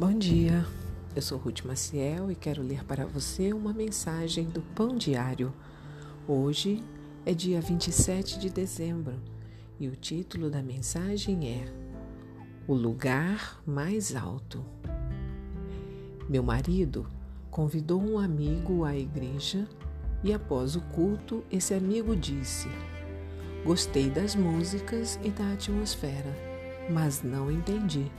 Bom dia, eu sou Ruth Maciel e quero ler para você uma mensagem do Pão Diário. Hoje é dia 27 de dezembro e o título da mensagem é O Lugar Mais Alto. Meu marido convidou um amigo à igreja e após o culto, esse amigo disse: Gostei das músicas e da atmosfera, mas não entendi.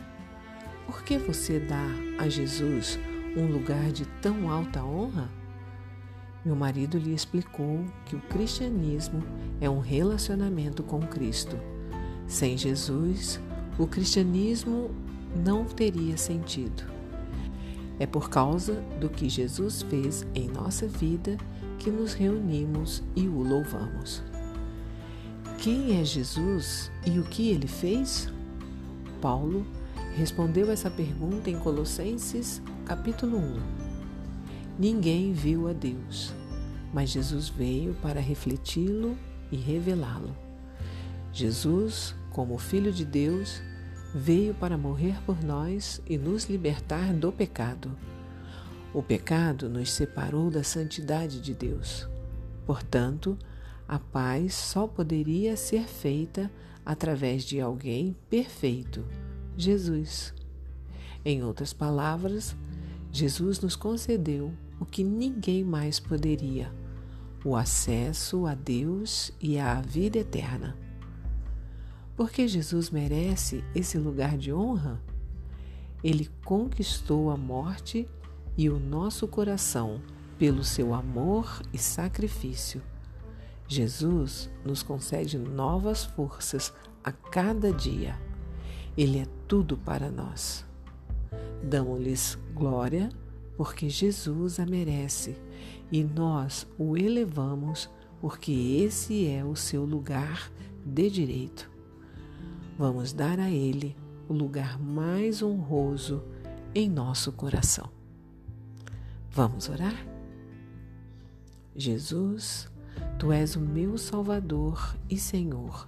Que você dá a Jesus um lugar de tão alta honra? Meu marido lhe explicou que o cristianismo é um relacionamento com Cristo. Sem Jesus, o cristianismo não teria sentido. É por causa do que Jesus fez em nossa vida que nos reunimos e o louvamos. Quem é Jesus e o que ele fez? Paulo respondeu essa pergunta em Colossenses, capítulo 1. Ninguém viu a Deus, mas Jesus veio para refleti-lo e revelá-lo. Jesus, como Filho de Deus, veio para morrer por nós e nos libertar do pecado. O pecado nos separou da santidade de Deus. Portanto, a paz só poderia ser feita através de alguém perfeito Jesus. Em outras palavras, Jesus nos concedeu o que ninguém mais poderia: o acesso a Deus e à vida eterna. Porque Jesus merece esse lugar de honra? Ele conquistou a morte e o nosso coração pelo seu amor e sacrifício. Jesus nos concede novas forças a cada dia. Ele é tudo para nós. Damos-lhes glória porque Jesus a merece e nós o elevamos porque esse é o seu lugar de direito. Vamos dar a Ele o lugar mais honroso em nosso coração. Vamos orar? Jesus, Tu és o meu Salvador e Senhor,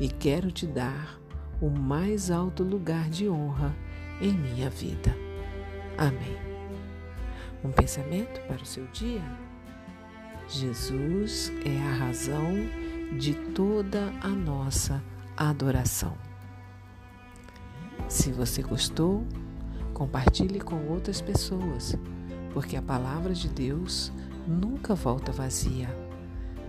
e quero te dar o mais alto lugar de honra em minha vida. Amém. Um pensamento para o seu dia? Jesus é a razão de toda a nossa adoração. Se você gostou, compartilhe com outras pessoas, porque a palavra de Deus nunca volta vazia.